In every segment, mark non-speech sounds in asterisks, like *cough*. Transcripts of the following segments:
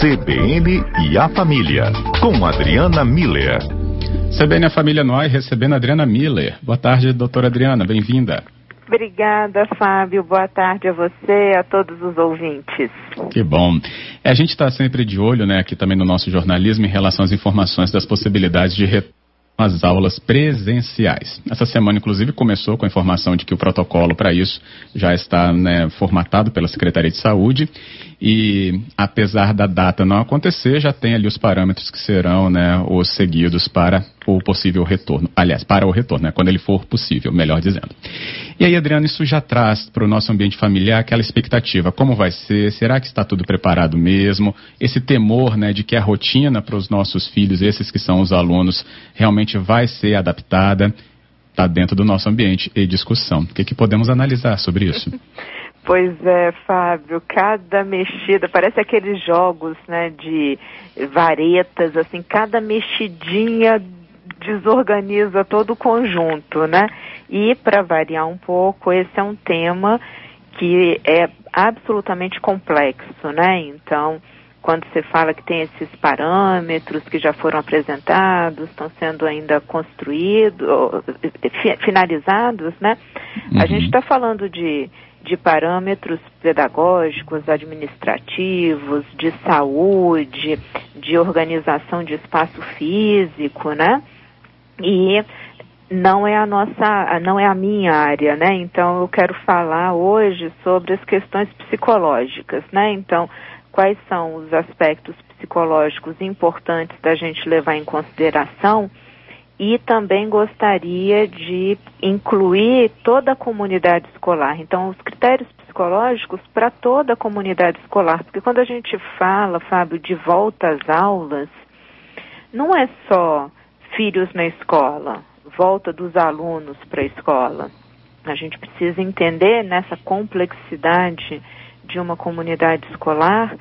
CBN e a Família, com Adriana Miller. CBN a Família no ar, recebendo Adriana Miller. Boa tarde, doutora Adriana, bem-vinda. Obrigada, Fábio. Boa tarde a você, a todos os ouvintes. Que bom. É, a gente está sempre de olho, né, aqui também no nosso jornalismo, em relação às informações das possibilidades de retorno as aulas presenciais. Essa semana, inclusive, começou com a informação de que o protocolo para isso já está né, formatado pela Secretaria de Saúde e, apesar da data não acontecer, já tem ali os parâmetros que serão né, os seguidos para o possível retorno. Aliás, para o retorno, né, quando ele for possível, melhor dizendo. E aí, Adriano, isso já traz para o nosso ambiente familiar aquela expectativa: como vai ser? Será que está tudo preparado mesmo? Esse temor né, de que a rotina para os nossos filhos, esses que são os alunos, realmente vai ser adaptada? Está dentro do nosso ambiente e discussão. O que, que podemos analisar sobre isso? *laughs* Pois é, Fábio, cada mexida, parece aqueles jogos, né, de varetas, assim, cada mexidinha desorganiza todo o conjunto, né? E para variar um pouco, esse é um tema que é absolutamente complexo, né? Então, quando você fala que tem esses parâmetros que já foram apresentados, estão sendo ainda construídos, finalizados, né? Uhum. A gente está falando de, de parâmetros pedagógicos, administrativos, de saúde, de organização de espaço físico, né? E não é a nossa, não é a minha área, né? Então eu quero falar hoje sobre as questões psicológicas, né? Então, quais são os aspectos psicológicos importantes da gente levar em consideração? E também gostaria de incluir toda a comunidade escolar. Então, os critérios psicológicos para toda a comunidade escolar, porque quando a gente fala, Fábio, de volta às aulas, não é só filhos na escola, volta dos alunos para a escola. A gente precisa entender nessa complexidade de uma comunidade escolar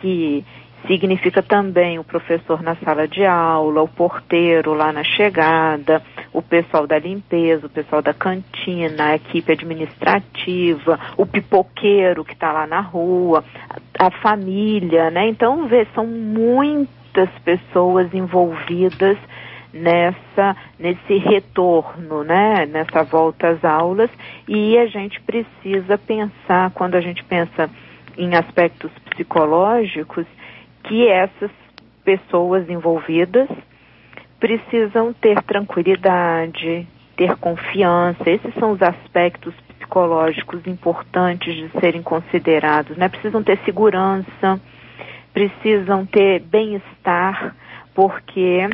que significa também o professor na sala de aula, o porteiro lá na chegada, o pessoal da limpeza, o pessoal da cantina, a equipe administrativa, o pipoqueiro que está lá na rua, a, família, né? Então, vê, são muitas pessoas envolvidas nessa nesse retorno, né, nessa volta às aulas e a gente precisa pensar quando a gente pensa em aspectos psicológicos que essas pessoas envolvidas precisam ter tranquilidade, ter confiança. Esses são os aspectos psicológicos importantes de serem considerados, né? Precisam ter segurança, precisam ter bem-estar, porque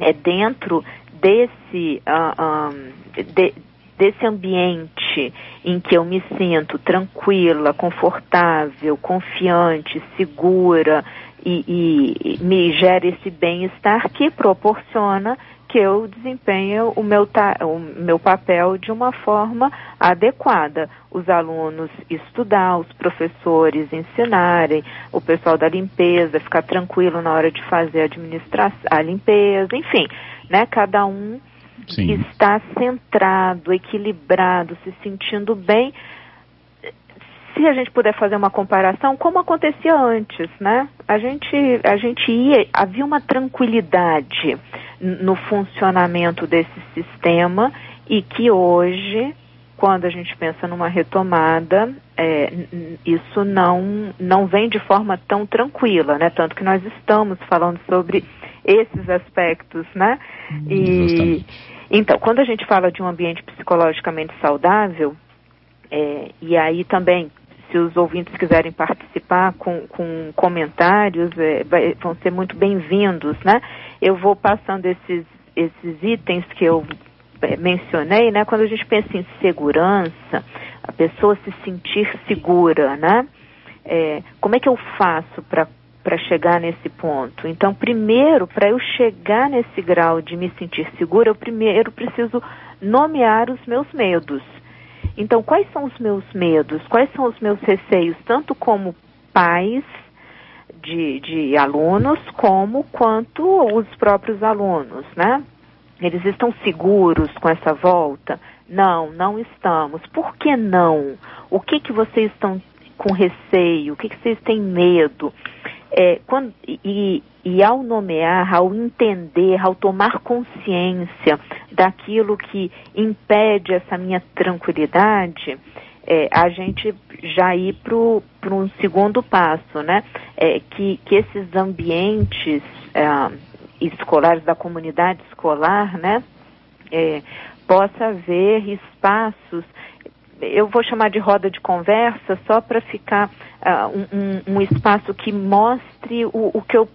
é dentro desse, uh, um, de, desse ambiente em que eu me sinto tranquila, confortável, confiante, segura e, e, me gera esse bem-estar que proporciona que eu desempenhe o meu, o meu papel de uma forma adequada. Os alunos estudar, os professores ensinarem, o pessoal da limpeza ficar tranquilo na hora de fazer a a limpeza, enfim, né? Cada um Sim. está centrado, equilibrado, se sentindo bem se a gente puder fazer uma comparação, como acontecia antes, né? A gente, a gente ia, havia uma tranquilidade no funcionamento desse sistema e que hoje, quando a gente pensa numa retomada, é, isso não, não vem de forma tão tranquila, né? Tanto que nós estamos falando sobre esses aspectos, né? E, então, quando a gente fala de um ambiente psicologicamente saudável, é, e aí também se os ouvintes quiserem participar com, com comentários, é, vai, vão ser muito bem-vindos, né? Eu vou passando esses, esses itens que eu é, mencionei, né? Quando a gente pensa em segurança, a pessoa se sentir segura, né? É, como é que eu faço para chegar nesse ponto. Então, primeiro, para eu chegar nesse grau de me sentir segura, eu primeiro preciso nomear os meus medos. Então, quais são os meus medos? Quais são os meus receios, tanto como pais de, de alunos, como quanto os próprios alunos, né? Eles estão seguros com essa volta? Não, não estamos. Por que não? O que que vocês estão com receio? O que que vocês têm medo? é, quando, e, e ao nomear, ao entender, ao tomar consciência daquilo que impede essa minha tranquilidade, é, a gente já ir para um segundo passo, né? É, que, que esses ambientes é, escolares, da comunidade escolar, né? Possa haver espaços, eu vou chamar de roda de conversa, só para ficar uh, um, um, espaço que mostre o, o que eu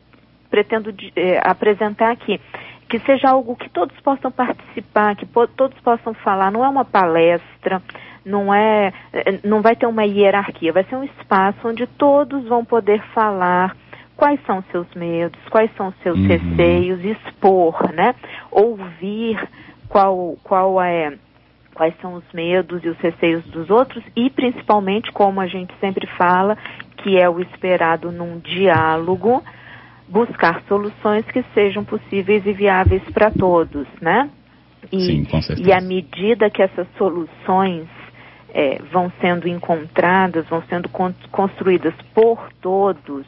pretendo de, eh, apresentar aqui que seja algo que todos possam participar, que po todos possam falar. Não é uma palestra, não é, eh, não vai ter uma hierarquia, vai ser um espaço onde todos vão poder falar quais são seus medos, quais são seus uhum. receios, expor, né? Ouvir qual qual é quais são os medos e os receios dos outros e principalmente como a gente sempre fala, que é o esperado num diálogo, buscar soluções que sejam possíveis e viáveis para todos, né? E, Sim, com certeza. E à medida que essas soluções é, vão sendo encontradas, vão sendo con construídas por todos,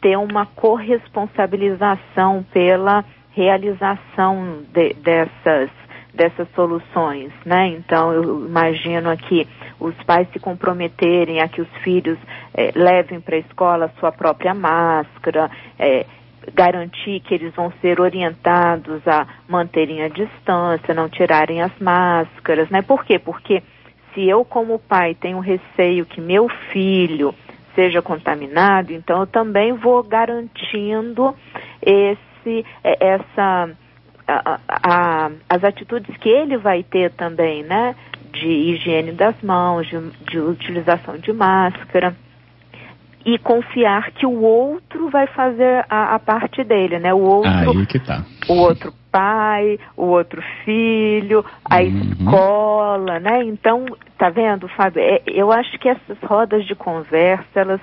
ter uma corresponsabilização pela realização de, dessas dessas soluções, né? Então eu imagino aqui os pais se comprometerem a que os filhos é, levem para a escola a sua própria máscara, é, garantir que eles vão ser orientados a manterem a distância, não tirarem as máscaras, né? Por quê? Porque se eu, como pai, tenho receio que meu filho seja contaminado, então eu também vou garantindo esse, é, essa, a, a, as atitudes que ele vai ter também, né? De higiene das mãos, de, de utilização de máscara e confiar que o outro vai fazer a, a, parte dele, né? O outro, Aí que tá. o outro pai, o outro filho, a uhum. escola, né? Então, tá vendo, Fábio? É, eu acho que essas rodas de conversa elas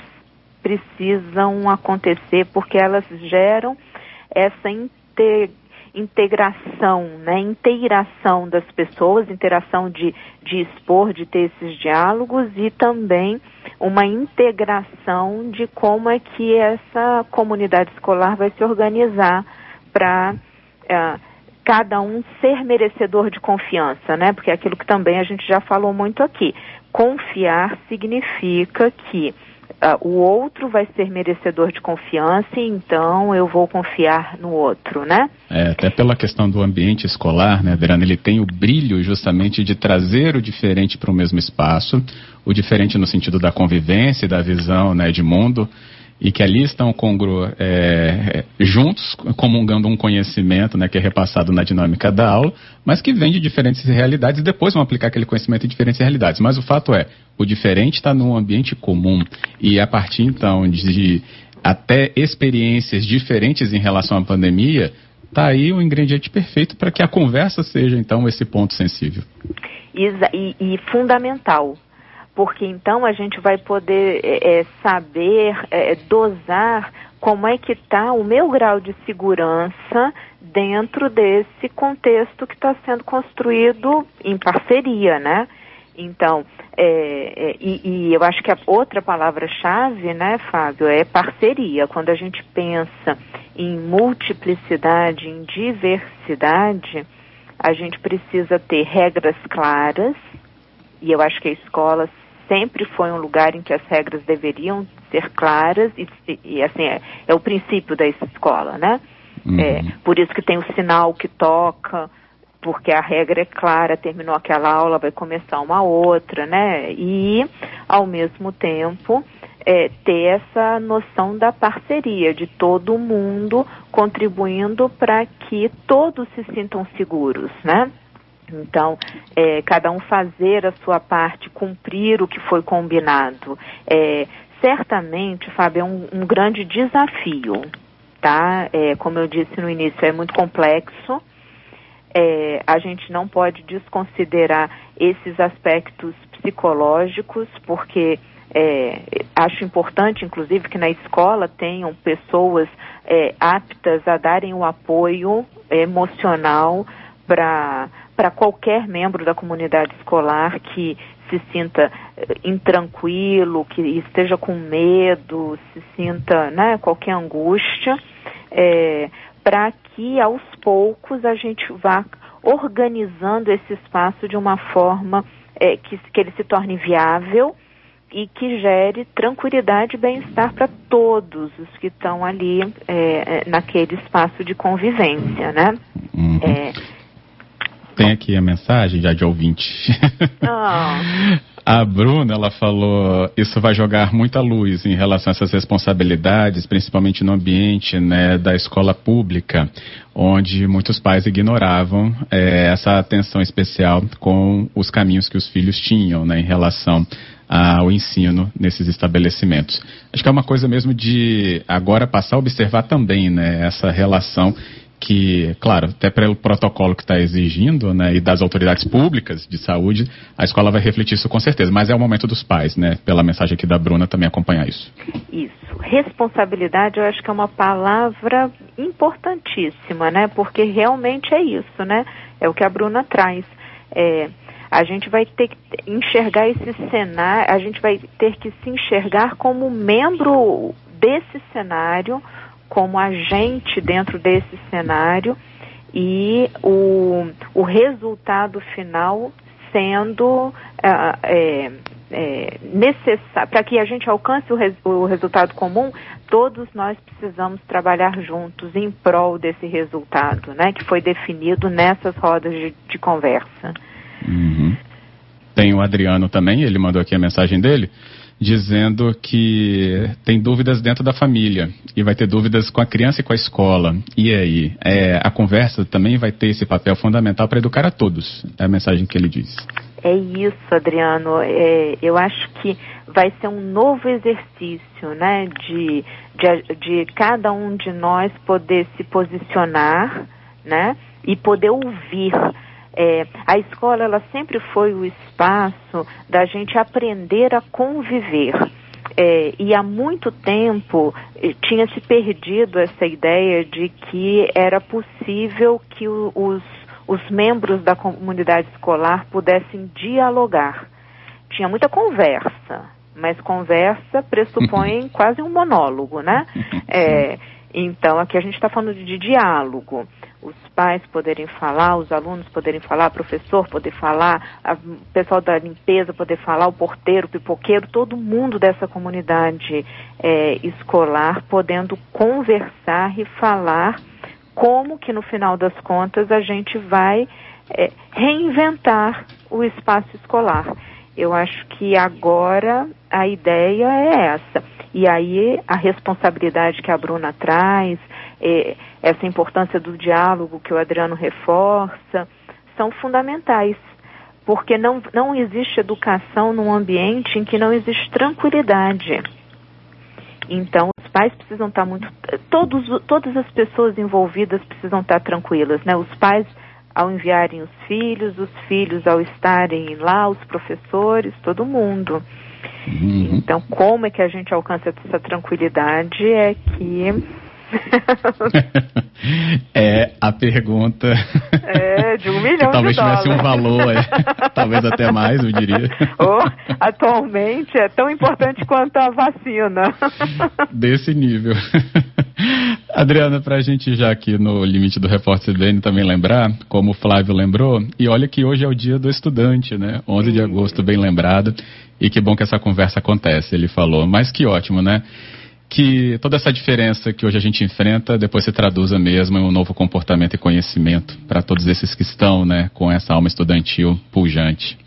precisam acontecer porque elas geram essa integração, né, inteiração das pessoas, interação de, de expor, de ter esses diálogos e também uma integração de como é que essa comunidade escolar vai se organizar para uh, cada um ser merecedor de confiança, né? Porque é aquilo que também a gente já falou muito aqui. Confiar significa que uh, o outro vai ser merecedor de confiança então eu vou confiar no outro, né? É, até pela questão do ambiente escolar, né, Adriana, ele tem o brilho justamente de trazer o diferente para o mesmo espaço, o diferente no sentido da convivência e da visão né, de mundo, e que ali estão congru, é, é, juntos, comungando um conhecimento né, que é repassado na dinâmica da aula, mas que vem de diferentes realidades e depois vão aplicar aquele conhecimento em diferentes realidades. Mas o fato é, o diferente está num ambiente comum e a partir então de até experiências diferentes em relação à pandemia, está aí o ingrediente perfeito para que a conversa seja então esse ponto sensível. E, e fundamental, porque então a gente vai poder é, é, saber é, dosar como é que está o meu grau de segurança dentro desse contexto que está sendo construído em parceria, né? Então, é, é, e, e, eu acho que a outra palavra-chave, né, Fábio, é parceria. Quando a gente pensa em multiplicidade, em diversidade, a gente precisa ter regras claras, e eu acho que a escola sempre foi um lugar em que as regras deveriam ser claras e, e assim é, é, o princípio da escola, né? Uhum. É, por isso que tem o sinal que toca, porque a regra é clara, terminou aquela aula, vai começar uma outra, né? E ao mesmo tempo é, ter essa noção da parceria, de todo mundo contribuindo para que todos se sintam seguros, né? Então, é, cada um fazer a sua parte, cumprir o que foi combinado. É, certamente, Fábio, é um, um grande desafio, tá? É, como eu disse no início, é muito complexo. É, a gente não pode desconsiderar esses aspectos psicológicos, porque é, acho importante, inclusive, que na escola tenham pessoas é, aptas a darem o apoio emocional para para qualquer membro da comunidade escolar que se sinta eh, intranquilo, que esteja com medo, se sinta né, qualquer angústia, é, para que aos poucos a gente vá organizando esse espaço de uma forma é, que, que ele se torne viável e que gere tranquilidade e bem-estar para todos os que estão ali é, é, naquele espaço de convivência, né? Uhum. É... Tem aqui a mensagem já de ouvinte. Oh. *laughs* A Bruna, ela falou, isso vai jogar muita luz em relação a essas responsabilidades, principalmente no ambiente né, da escola pública, onde muitos pais ignoravam é, essa atenção especial com os caminhos que os filhos tinham né, em relação ao ensino nesses estabelecimentos. Acho que é uma coisa mesmo de agora passar a observar também né, essa relação que, claro, até pelo protocolo que está exigindo, né, e das autoridades públicas de saúde, a escola vai refletir isso com certeza. Mas é o momento dos pais, né, pela mensagem aqui da Bruna, também acompanhar isso. Isso. Responsabilidade, eu acho que é uma palavra importantíssima, né, porque realmente é isso, né, é o que a Bruna traz. É, a gente vai ter que enxergar esse cenário, a gente vai ter que se enxergar como membro desse cenário como agente dentro desse cenário e o, o resultado final sendo é, é, é necessário para que a gente alcance o, res, o resultado comum, todos nós precisamos trabalhar juntos em prol desse resultado, né, que foi definido nessas rodas de, de conversa. Uhum. Tem o Adriano também, ele mandou aqui a mensagem dele dizendo que tem dúvidas dentro da família e vai ter dúvidas com a criança e com a escola. E aí, é, a conversa também vai ter esse papel fundamental para educar a todos. É a mensagem que ele diz. É isso, Adriano. É, eu acho que vai ser um novo exercício, né, de, de, de cada um de nós poder se posicionar, né, e poder ouvir é, a escola ela sempre foi o espaço da gente aprender a conviver. É, e há muito tempo eh, tinha se perdido essa ideia de que era possível que o, os, os membros da comunidade escolar pudessem dialogar. Tinha muita conversa, mas conversa pressupõe *laughs* quase um monólogo, né? *laughs* É, então, aqui a gente está falando de diálogo os pais poderem falar, os alunos poderem falar, o professor poder falar, o pessoal da limpeza poder falar, o porteiro, o pipoqueiro, todo mundo dessa comunidade é, escolar podendo conversar e falar como que no final das contas a gente vai é, reinventar o espaço escolar. Eu acho que agora a ideia é essa. E aí a responsabilidade que a Bruna traz, é, essa importância do diálogo que o Adriano reforça, são fundamentais. Porque não, não existe educação num ambiente em que não existe tranquilidade. Então, os pais precisam estar muito. Todos, todas as pessoas envolvidas precisam estar tranquilas, né? Os pais ao enviarem os filhos, os filhos ao estarem lá, os professores, todo mundo. Uhum. Então, como é que a gente alcança essa tranquilidade? É que *laughs* é a pergunta. É, de um milhão talvez de tivesse um valor, é, *laughs* talvez até mais, eu diria. Oh, atualmente é tão importante quanto a vacina. *laughs* Desse nível. Adriana, para a gente já aqui no limite do Repórter CBN também lembrar, como o Flávio lembrou, e olha que hoje é o dia do estudante, né? 11 de agosto, bem lembrado, e que bom que essa conversa acontece, ele falou. Mas que ótimo, né? Que toda essa diferença que hoje a gente enfrenta depois se traduza mesmo em um novo comportamento e conhecimento para todos esses que estão né, com essa alma estudantil pujante.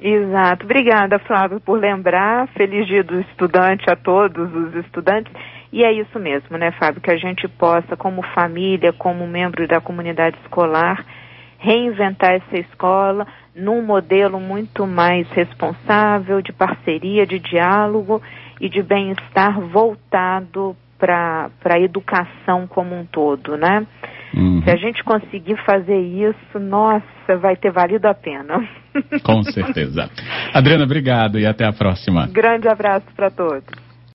Exato. Obrigada, Flávio, por lembrar. Feliz dia do estudante a todos os estudantes. E é isso mesmo, né, Fábio, que a gente possa, como família, como membro da comunidade escolar, reinventar essa escola num modelo muito mais responsável, de parceria, de diálogo e de bem-estar voltado para a educação como um todo, né? Uhum. Se a gente conseguir fazer isso, nossa, vai ter valido a pena. Com certeza. Adriana, obrigado e até a próxima. Grande abraço para todos.